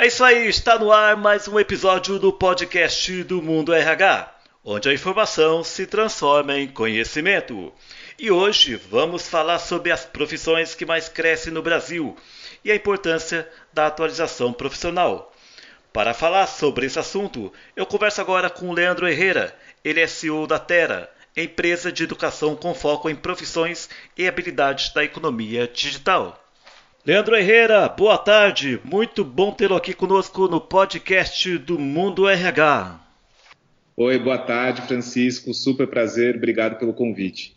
É isso aí, está no ar mais um episódio do podcast do Mundo RH, onde a informação se transforma em conhecimento. E hoje vamos falar sobre as profissões que mais crescem no Brasil e a importância da atualização profissional. Para falar sobre esse assunto, eu converso agora com Leandro Herrera. Ele é CEO da Terra, empresa de educação com foco em profissões e habilidades da economia digital. Leandro Herrera, boa tarde. Muito bom tê-lo aqui conosco no podcast do Mundo RH. Oi, boa tarde, Francisco. Super prazer. Obrigado pelo convite.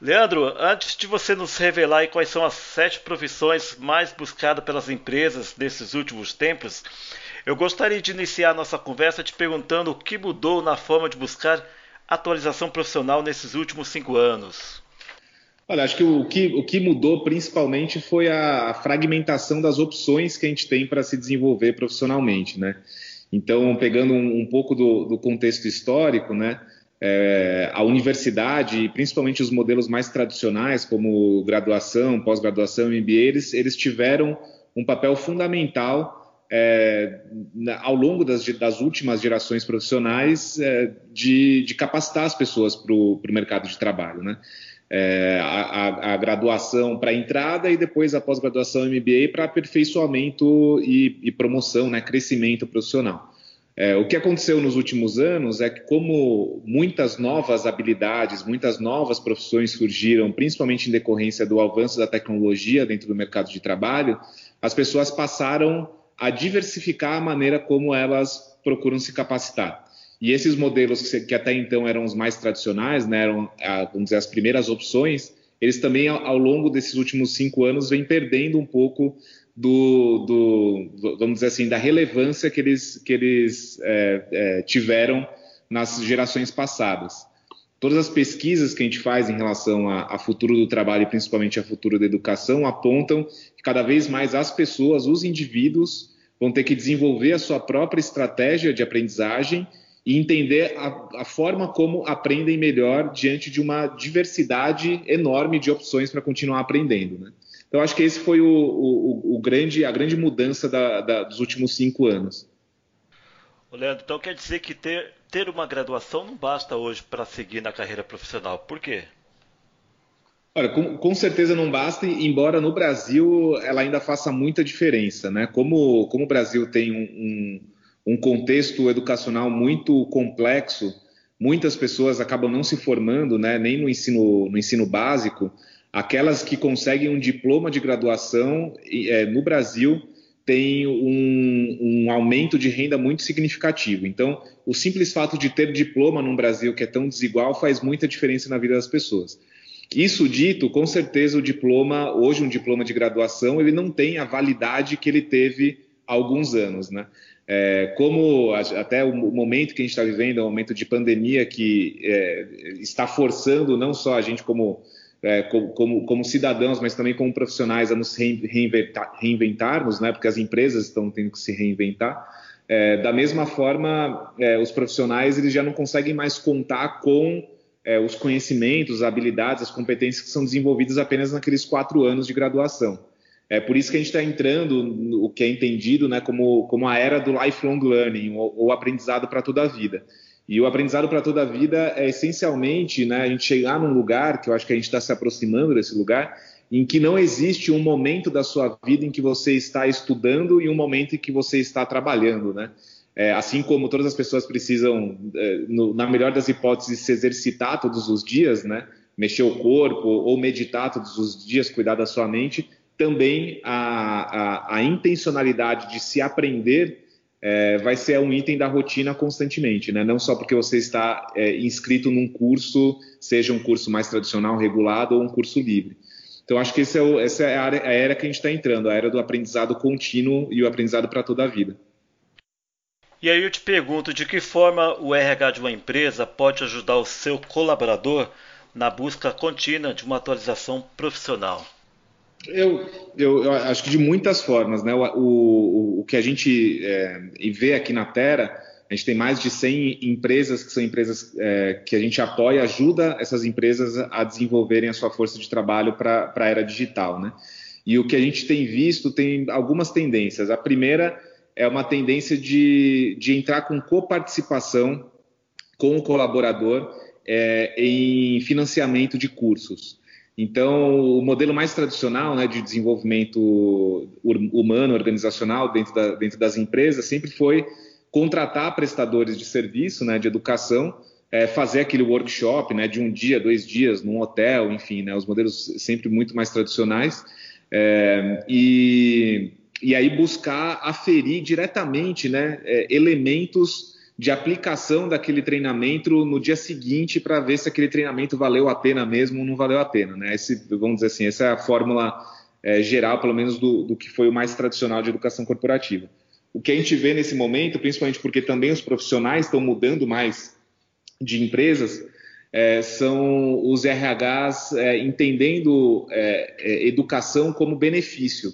Leandro, antes de você nos revelar quais são as sete profissões mais buscadas pelas empresas nesses últimos tempos, eu gostaria de iniciar nossa conversa te perguntando o que mudou na forma de buscar atualização profissional nesses últimos cinco anos. Olha, acho que o que, o que mudou principalmente foi a, fragmentação das opções que a gente tem para se desenvolver profissionalmente, né? Então, pegando um, um pouco do, do, contexto histórico, né? É, a universidade, principalmente os modelos mais tradicionais, como graduação, pós-graduação, MBA, eles, eles tiveram um papel fundamental é, ao longo das, das, últimas gerações profissionais é, de, de, capacitar as pessoas para o mercado de trabalho, né? É, a, a, graduação para entrada e depois a pós-graduação MBA para aperfeiçoamento e, e, promoção, né, crescimento profissional. É, o que aconteceu nos últimos anos é que, como muitas novas habilidades, muitas novas profissões surgiram, principalmente em decorrência do avanço da tecnologia dentro do mercado de trabalho, as pessoas passaram a diversificar a maneira como elas procuram se capacitar. E esses modelos que, que até então eram os mais tradicionais, né, eram vamos dizer, as primeiras opções, eles também, ao, ao longo desses últimos cinco anos, vêm perdendo um pouco do, do, vamos dizer assim, da relevância que eles, que eles é, é, tiveram nas gerações passadas. Todas as pesquisas que a gente faz em relação a, a, futuro do trabalho e principalmente a futuro da educação apontam que cada vez mais as pessoas, os indivíduos, vão ter que desenvolver a sua própria estratégia de aprendizagem e entender a, a, forma como aprendem melhor diante de uma diversidade enorme de opções para continuar aprendendo. Né? Então, acho que esse foi o, o, o grande, a grande mudança da, da, dos últimos cinco anos. Leandro, então quer dizer que ter, ter uma graduação não basta hoje para seguir na carreira profissional. Por quê? Olha, com, com, certeza não basta, embora no Brasil ela ainda faça muita diferença. Né? Como, como o Brasil tem um, um um contexto educacional muito complexo, muitas pessoas acabam não se formando, né, nem no ensino, no ensino básico. Aquelas que conseguem um diploma de graduação é, no Brasil têm um, um, aumento de renda muito significativo. Então, o simples fato de ter diploma no Brasil, que é tão desigual, faz muita diferença na vida das pessoas. Isso dito, com certeza o diploma, hoje um diploma de graduação, ele não tem a validade que ele teve alguns anos, né? É, como até o momento que a gente está vivendo, é um momento de pandemia que é, está forçando não só a gente como, é, como, como, cidadãos, mas também como profissionais a nos reinventar, reinventarmos, né, porque as empresas estão tendo que se reinventar. É, da mesma forma, é, os profissionais eles já não conseguem mais contar com é, os conhecimentos, as habilidades, as competências que são desenvolvidas apenas naqueles quatro anos de graduação. É por isso que a gente está entrando no que é entendido né, como, como a era do lifelong learning, ou, ou aprendizado para toda a vida. E o aprendizado para toda a vida é essencialmente né, a gente chegar num lugar, que eu acho que a gente está se aproximando desse lugar, em que não existe um momento da sua vida em que você está estudando e um momento em que você está trabalhando, né? É, assim como todas as pessoas precisam, é, no, na melhor das hipóteses, se exercitar todos os dias, né? Mexer o corpo ou meditar todos os dias, cuidar da sua mente, também a, a, a intencionalidade de se aprender é, vai ser um item da rotina constantemente, né? não só porque você está é, inscrito num curso, seja um curso mais tradicional, regulado ou um curso livre. Então, acho que é o, essa é a, área, a era que a gente está entrando, a era do aprendizado contínuo e o aprendizado para toda a vida. E aí eu te pergunto, de que forma o RH de uma empresa pode ajudar o seu colaborador na busca contínua de uma atualização profissional? Eu, eu, eu, acho que de muitas formas, né? O, o, o que a gente é, vê aqui na Terra, a gente tem mais de 100 empresas que são empresas é, que a gente apoia, ajuda essas empresas a desenvolverem a sua força de trabalho para a era digital, né? E o que a gente tem visto tem algumas tendências. A primeira é uma tendência de, de entrar com coparticipação com o colaborador é, em financiamento de cursos. Então, o modelo mais tradicional né, de desenvolvimento humano, organizacional dentro, da, dentro das empresas sempre foi contratar prestadores de serviço, né, de educação, é, fazer aquele workshop né, de um dia, dois dias, num hotel, enfim, né, os modelos sempre muito mais tradicionais. É, e, e aí buscar aferir diretamente né, é, elementos de aplicação daquele treinamento no dia seguinte para ver se aquele treinamento valeu a pena mesmo ou não valeu a pena. Né? Esse, vamos dizer assim, essa é a fórmula é, geral, pelo menos, do, do, que foi o mais tradicional de educação corporativa. O que a gente vê nesse momento, principalmente porque também os profissionais estão mudando mais de empresas, é, são os RHs é, entendendo é, é, educação como benefício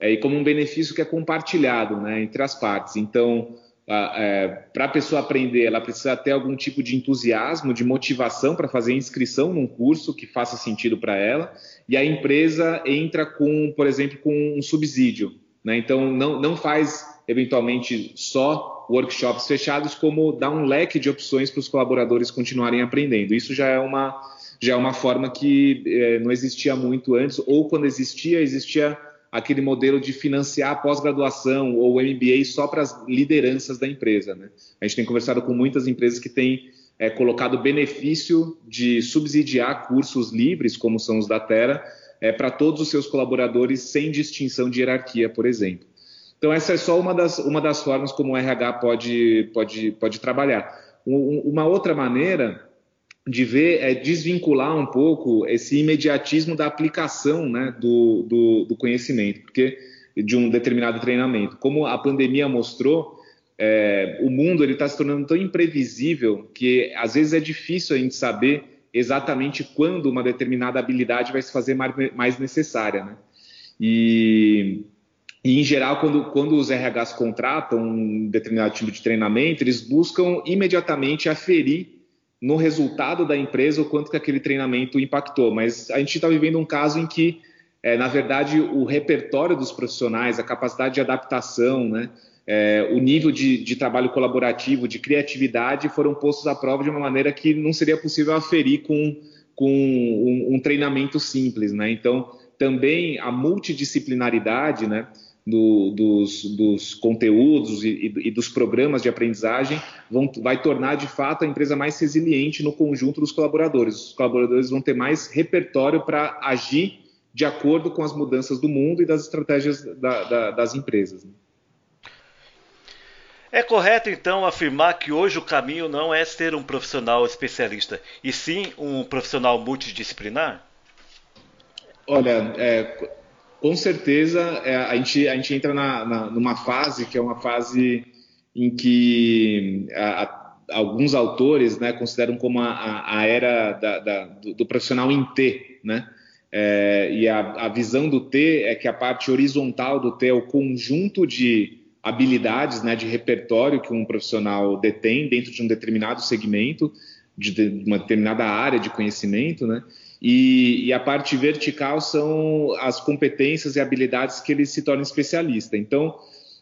é, e como um benefício que é compartilhado né, entre as partes. Então, é, para a pessoa aprender, ela precisa ter algum tipo de entusiasmo, de motivação para fazer inscrição num curso que faça sentido para ela, e a empresa entra com, por exemplo, com um subsídio. Né? Então, não, não faz eventualmente só workshops fechados, como dá um leque de opções para os colaboradores continuarem aprendendo. Isso já é uma, já é uma forma que é, não existia muito antes, ou quando existia, existia aquele modelo de financiar pós-graduação ou MBA só para as lideranças da empresa. Né? A gente tem conversado com muitas empresas que têm é, colocado benefício de subsidiar cursos livres, como são os da Terra, é, para todos os seus colaboradores sem distinção de hierarquia, por exemplo. Então, essa é só uma das, uma das formas como o RH pode, pode, pode trabalhar. uma outra maneira de ver é desvincular um pouco esse imediatismo da aplicação né, do, do, do, conhecimento, porque de um determinado treinamento. Como a pandemia mostrou, é, o mundo ele está se tornando tão imprevisível que às vezes é difícil a gente saber exatamente quando uma determinada habilidade vai se fazer mais, necessária. Né? E, e, em geral, quando, quando os RHs contratam um determinado tipo de treinamento, eles buscam imediatamente aferir no resultado da empresa o quanto que aquele treinamento impactou. Mas a gente está vivendo um caso em que, é, na verdade, o repertório dos profissionais, a capacidade de adaptação, né, é, o nível de, de, trabalho colaborativo, de criatividade foram postos à prova de uma maneira que não seria possível aferir com, com um, um treinamento simples. Né? Então, também a multidisciplinaridade, né? Do, dos, dos, conteúdos e, e, dos programas de aprendizagem vão, vai tornar de fato a empresa mais resiliente no conjunto dos colaboradores. Os colaboradores vão ter mais repertório para agir de acordo com as mudanças do mundo e das estratégias da, da, das empresas. É correto então afirmar que hoje o caminho não é ser um profissional especialista, e sim um profissional multidisciplinar? Olha, é, com certeza é, a, gente, a gente entra na, na, numa fase que é uma fase em que a, a, alguns autores né, consideram como a, a era da, da, do, do, profissional em T, né? É, e a, visão do T é que a parte horizontal do T é o conjunto de habilidades, né, de repertório que um profissional detém dentro de um determinado segmento, de, uma determinada área de conhecimento, né? E, e, a parte vertical são as competências e habilidades que ele se torna especialista. Então,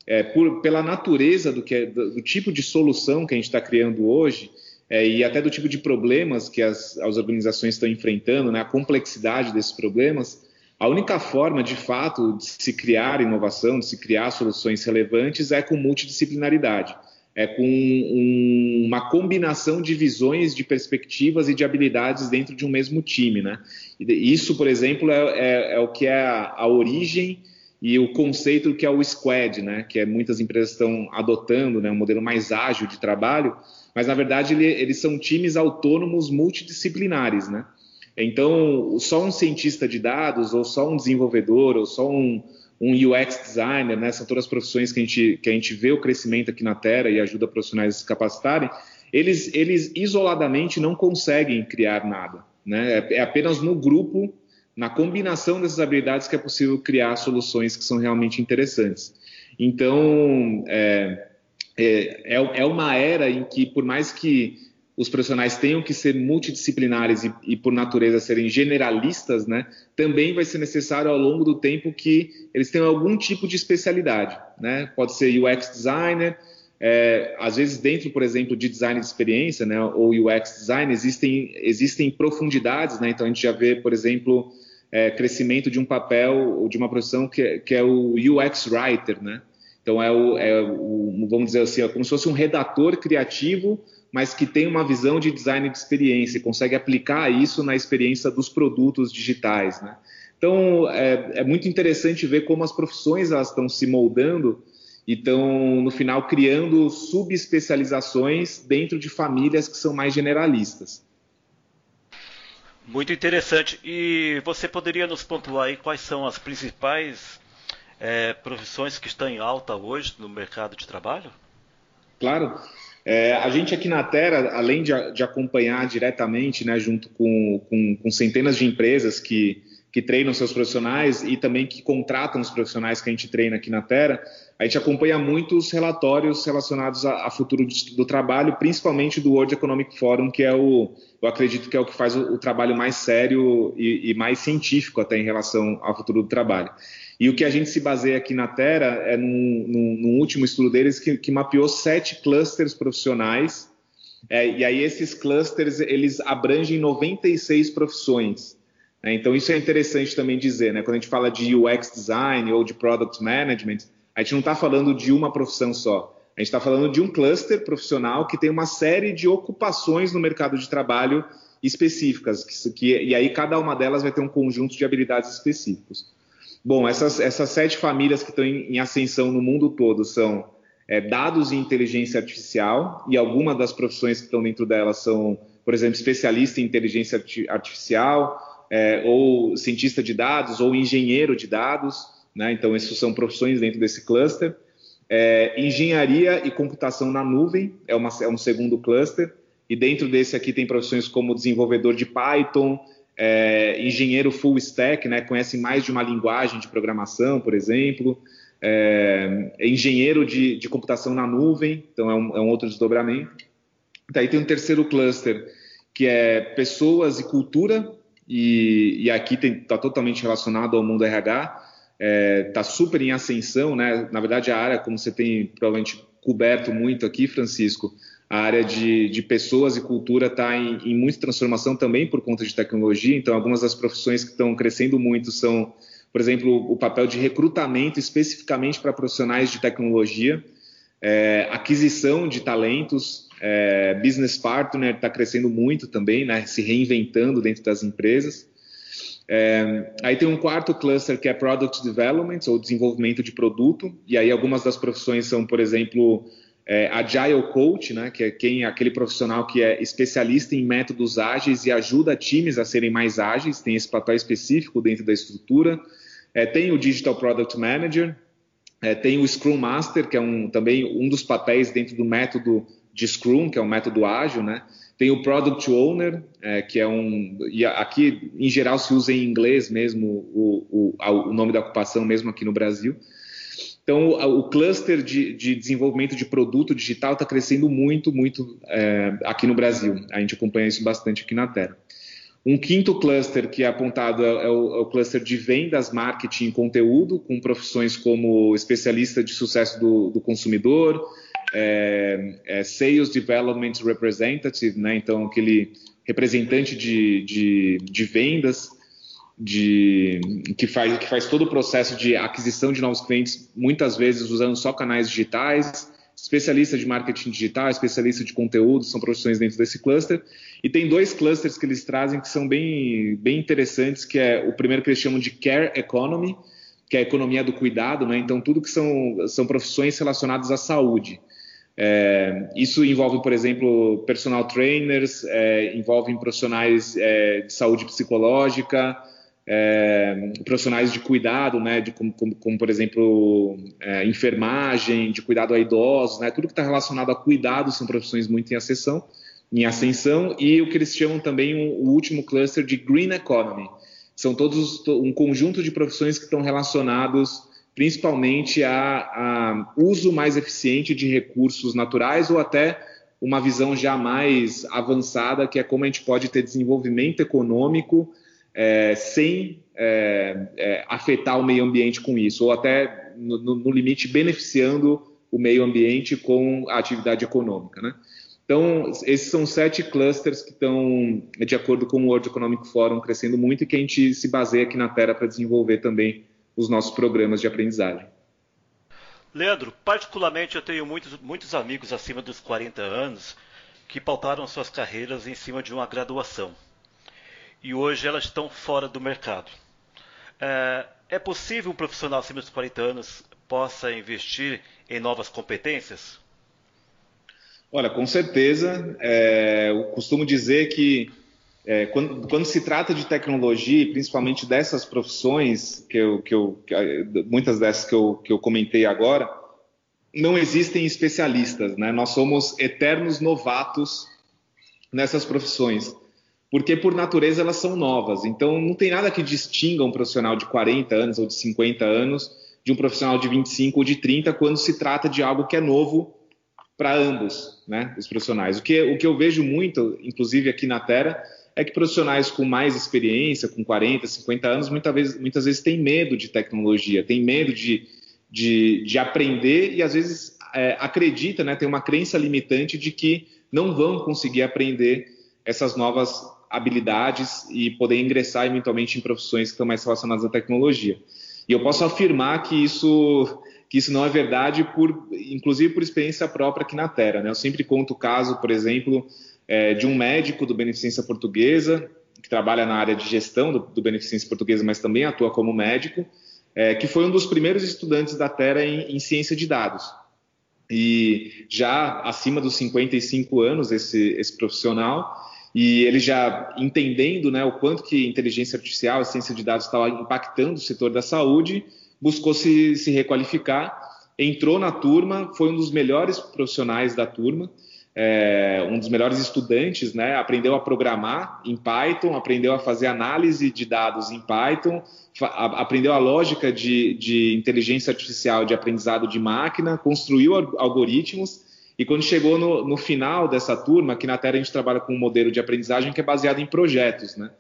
é, por, pela natureza do, que é, do, tipo de solução que a gente está criando hoje, é, e até do tipo de problemas que as, as organizações estão enfrentando, né, a complexidade desses problemas, a única forma, de fato, de se criar inovação, de se criar soluções relevantes é com multidisciplinaridade é, com um, uma combinação de visões, de perspectivas e de habilidades dentro de um mesmo time. Né? Isso, por exemplo, é, é, é o que é a, a, origem e o conceito que é o squad, né? que é, muitas empresas estão adotando, né? um modelo mais ágil de trabalho, mas na verdade ele, eles são times autônomos multidisciplinares. Né? Então, só um cientista de dados, ou só um desenvolvedor, ou só um, um UX designer, né? são todas as profissões que a, gente, que a gente vê o crescimento aqui na Terra e ajuda profissionais a se capacitarem, eles, eles isoladamente não conseguem criar nada. Né? É, é apenas no grupo, na combinação dessas habilidades, que é possível criar soluções que são realmente interessantes. Então, é, é, é, é uma era em que, por mais que os profissionais tenham que ser multidisciplinares e, e, por natureza serem generalistas, né, também vai ser necessário ao longo do tempo que eles tenham algum tipo de especialidade. Né? Pode ser UX designer, é, às vezes dentro, por exemplo, de design de experiência, né, ou UX design, existem, existem profundidades, né? então a gente já vê, por exemplo, é, crescimento de um papel ou de uma profissão que, que é o UX writer, né? Então é o, é o, vamos dizer assim, é como se fosse um redator criativo mas que tem uma visão de design de experiência e consegue aplicar isso na experiência dos produtos digitais. Né? Então, é, é, muito interessante ver como as profissões elas estão se moldando e estão, no final, criando subespecializações dentro de famílias que são mais generalistas. Muito interessante. E você poderia nos pontuar aí quais são as principais é, profissões que estão em alta hoje no mercado de trabalho? Claro. É, a gente aqui na Terra, além de, de acompanhar diretamente, né, junto com, com, com, centenas de empresas que, que treinam seus profissionais e também que contratam os profissionais que a gente treina aqui na Terra, a gente acompanha muitos relatórios relacionados a, futuro do, do, trabalho, principalmente do World Economic Forum, que é o, eu acredito que é o que faz o, o trabalho mais sério e, e mais científico até em relação ao futuro do trabalho. E o que a gente se baseia aqui na Terra é num último estudo deles que, que, mapeou sete clusters profissionais. É, e aí esses clusters eles abrangem 96 profissões. Né? Então isso é interessante também dizer, né? Quando a gente fala de UX design ou de product management, a gente não está falando de uma profissão só. A gente está falando de um cluster profissional que tem uma série de ocupações no mercado de trabalho específicas, que, que, e aí cada uma delas vai ter um conjunto de habilidades específicos. Bom, essas, essas sete famílias que estão em, em ascensão no mundo todo são é, dados e inteligência artificial, e algumas das profissões que estão dentro delas são, por exemplo, especialista em inteligência artificial, é, ou cientista de dados, ou engenheiro de dados, né? então essas são profissões dentro desse cluster. É, engenharia e computação na nuvem é, uma, é um segundo cluster, e dentro desse aqui tem profissões como desenvolvedor de Python, é, engenheiro full stack, né, conhece mais de uma linguagem de programação, por exemplo, é, engenheiro de, de, computação na nuvem, então é um, é um outro desdobramento. Daí tem um terceiro cluster, que é pessoas e cultura, e, e aqui está totalmente relacionado ao mundo RH, está é, tá super em ascensão, né? Na verdade, a área, como você tem provavelmente coberto muito aqui, Francisco, a área de, de pessoas e cultura está em, em muita transformação também por conta de tecnologia. Então, algumas das profissões que estão crescendo muito são, por exemplo, o papel de recrutamento especificamente para profissionais de tecnologia, é, aquisição de talentos, é, business partner está crescendo muito também, né, se reinventando dentro das empresas. É, aí tem um quarto cluster que é Product Development, ou desenvolvimento de produto, e aí algumas das profissões são, por exemplo, é, Agile Coach, né, que é quem aquele profissional que é especialista em métodos ágeis e ajuda times a serem mais ágeis, tem esse papel específico dentro da estrutura. É, tem o Digital Product Manager, é, tem o Scrum Master, que é um, também um dos papéis dentro do método de Scrum, que é um método ágil, né? Tem o Product Owner, é, que é um. E aqui, em geral, se usa em inglês mesmo o, o, o nome da ocupação, mesmo aqui no Brasil. Então, o cluster de, de desenvolvimento de produto digital está crescendo muito, muito é, aqui no Brasil. A gente acompanha isso bastante aqui na Terra. Um quinto cluster que é apontado é o, é o, cluster de vendas, marketing e conteúdo, com profissões como especialista de sucesso do, do consumidor, é, é Sales Development Representative, né? então aquele representante de, de, de vendas, de, que, faz, que faz todo o processo de aquisição de novos clientes, muitas vezes usando só canais digitais, especialista de marketing digital, especialista de conteúdo, são profissões dentro desse cluster. E tem dois clusters que eles trazem que são bem, bem interessantes, que é o primeiro que eles chamam de Care Economy, que é a economia do cuidado, né? então tudo que são, são profissões relacionadas à saúde. É, isso envolve, por exemplo, personal trainers, é, envolve profissionais é, de saúde psicológica, é, profissionais de cuidado, né, de, como, como, como por exemplo, é, enfermagem, de cuidado a idosos, né, tudo que está relacionado a cuidado são profissões muito em ascensão, em ascensão, e o que eles chamam também o, último cluster de Green Economy. São todos um conjunto de profissões que estão relacionados principalmente a, a uso mais eficiente de recursos naturais ou até uma visão já mais avançada, que é como a gente pode ter desenvolvimento econômico é, sem é, é, afetar o meio ambiente com isso, ou até, no, no, limite, beneficiando o meio ambiente com a atividade econômica. Né? Então, esses são sete clusters que estão, de acordo com o World Economic Forum, crescendo muito e que a gente se baseia aqui na Terra para desenvolver também os nossos programas de aprendizagem. Leandro, particularmente eu tenho muitos, muitos amigos acima dos 40 anos que pautaram suas carreiras em cima de uma graduação. E hoje elas estão fora do mercado. É, é possível um profissional acima dos 40 anos possa investir em novas competências? Olha, com certeza. É, eu costumo dizer que é, quando, quando, se trata de tecnologia, principalmente dessas profissões, que eu, que eu, que, muitas dessas que eu, que eu comentei agora, não existem especialistas, né? Nós somos eternos novatos nessas profissões, porque por natureza elas são novas. Então não tem nada que distinga um profissional de 40 anos ou de 50 anos de um profissional de 25 ou de 30 quando se trata de algo que é novo para ambos, né? Os profissionais. O que, o que eu vejo muito, inclusive aqui na Terra, é que profissionais com mais experiência, com 40, 50 anos, muitas vezes, muitas vezes têm medo de tecnologia, têm medo de, de, de aprender e às vezes é, acredita, né, tem uma crença limitante de que não vão conseguir aprender essas novas habilidades e poder ingressar eventualmente em profissões que estão mais relacionadas à tecnologia. E eu posso afirmar que isso que isso não é verdade, por, inclusive por experiência própria aqui na Terra. Né? Eu sempre conto o caso, por exemplo, é, de um médico do Beneficência Portuguesa, que trabalha na área de gestão do, do Beneficência Portuguesa, mas também atua como médico, é, que foi um dos primeiros estudantes da Terra em, em, ciência de dados. E já acima dos 55 anos, esse, esse profissional, e ele já entendendo né, o quanto que inteligência artificial, a ciência de dados estava impactando o setor da saúde, buscou se, se requalificar, entrou na turma, foi um dos melhores profissionais da turma, é, um dos melhores estudantes, né? Aprendeu a programar em Python, aprendeu a fazer análise de dados em Python, aprendeu a lógica de, de, inteligência artificial de aprendizado de máquina, construiu algoritmos. E quando chegou no, no, final dessa turma, aqui na Terra a gente trabalha com um modelo de aprendizagem que é baseado em projetos, né?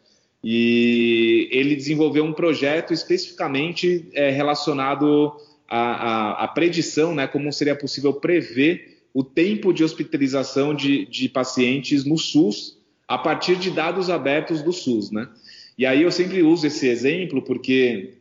E ele desenvolveu um projeto especificamente é, relacionado à, à, à predição, né? Como seria possível prever o tempo de hospitalização de, de pacientes no SUS a partir de dados abertos do SUS, né? E aí eu sempre uso esse exemplo porque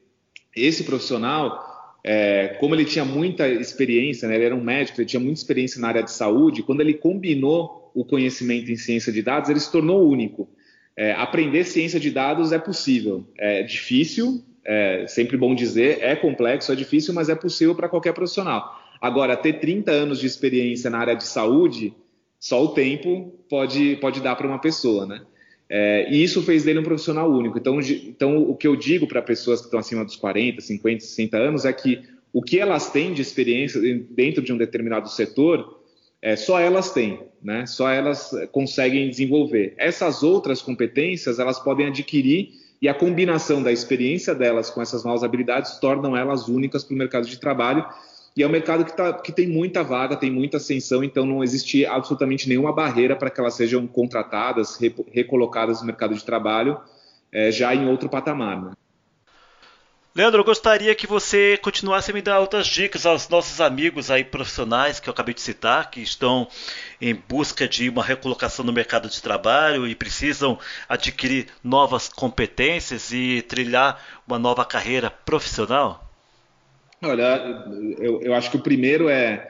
esse profissional, é, como ele tinha muita experiência, né, ele era um médico, ele tinha muita experiência na área de saúde, quando ele combinou o conhecimento em ciência de dados, ele se tornou único. É, aprender ciência de dados é possível, é difícil, é sempre bom dizer, é complexo, é difícil, mas é possível para qualquer profissional. Agora, ter 30 anos de experiência na área de saúde, só o tempo pode, pode dar para uma pessoa, né? É, e isso fez dele um profissional único. Então, então o que eu digo para pessoas que estão acima dos 40, 50, 60 anos é que o que elas têm de experiência dentro de um determinado setor, é, só elas têm, né? Só elas conseguem desenvolver. Essas outras competências, elas podem adquirir e a combinação da experiência delas com essas novas habilidades tornam elas únicas para o mercado de trabalho e é um mercado que, tá, que tem muita vaga, tem muita ascensão, então não existe absolutamente nenhuma barreira para que elas sejam contratadas, recolocadas no mercado de trabalho, é, já em outro patamar. Né? Leandro, eu gostaria que você continuasse a me dar outras dicas aos nossos amigos aí profissionais que eu acabei de citar, que estão em busca de uma recolocação no mercado de trabalho e precisam adquirir novas competências e trilhar uma nova carreira profissional. Olha, eu, eu acho que o primeiro é,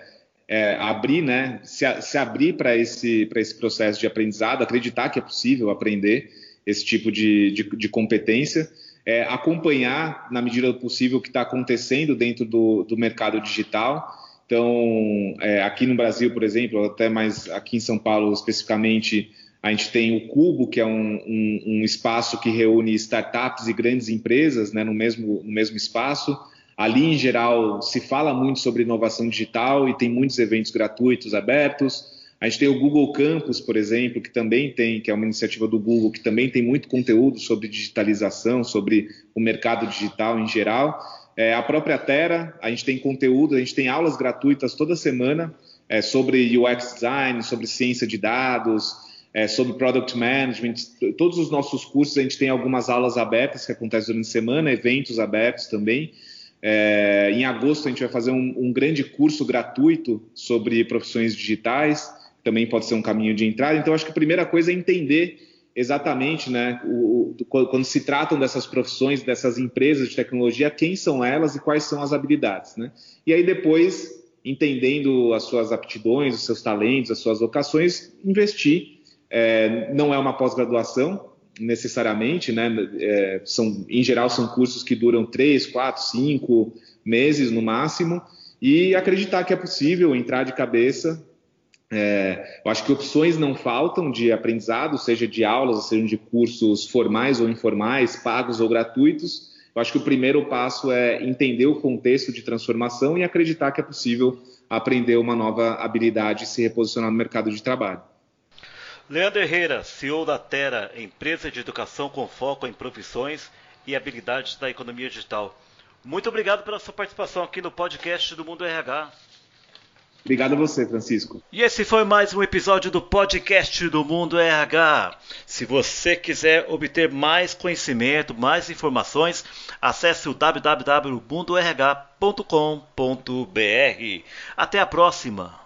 é abrir, né? Se, se abrir para esse, esse processo de aprendizado, acreditar que é possível aprender esse tipo de, de, de competência, é, acompanhar, na medida do possível, o que está acontecendo dentro do, do mercado digital. Então, é, aqui no Brasil, por exemplo, até mais aqui em São Paulo especificamente, a gente tem o Cubo, que é um, um, um espaço que reúne startups e grandes empresas né, no, mesmo, no mesmo espaço. Ali, em geral, se fala muito sobre inovação digital e tem muitos eventos gratuitos abertos. A gente tem o Google Campus, por exemplo, que também tem, que é uma iniciativa do Google, que também tem muito conteúdo sobre digitalização, sobre o mercado digital em geral. É, a própria Terra, a gente tem conteúdo, a gente tem aulas gratuitas toda semana é, sobre UX design, sobre ciência de dados, é, sobre product management. Todos os nossos cursos a gente tem algumas aulas abertas que acontecem durante a semana, eventos abertos também. É, em agosto a gente vai fazer um, um, grande curso gratuito sobre profissões digitais, também pode ser um caminho de entrada. Então acho que a primeira coisa é entender exatamente, né, o, o, quando se tratam dessas profissões, dessas empresas de tecnologia, quem são elas e quais são as habilidades, né? E aí depois, entendendo as suas aptidões, os seus talentos, as suas vocações, investir. É, não é uma pós-graduação necessariamente, né? É, são, em geral são cursos que duram três, quatro, cinco meses no máximo e acreditar que é possível entrar de cabeça é, eu acho que opções não faltam de aprendizado, seja de aulas, seja de cursos formais ou informais, pagos ou gratuitos. Eu acho que o primeiro passo é entender o contexto de transformação e acreditar que é possível aprender uma nova habilidade e se reposicionar no mercado de trabalho. Leandro Herrera, CEO da Terra, empresa de educação com foco em profissões e habilidades da economia digital. Muito obrigado pela sua participação aqui no podcast do Mundo RH. Obrigado a você, Francisco. E esse foi mais um episódio do podcast do Mundo RH. Se você quiser obter mais conhecimento, mais informações, acesse o www.mundorh.com.br. Até a próxima!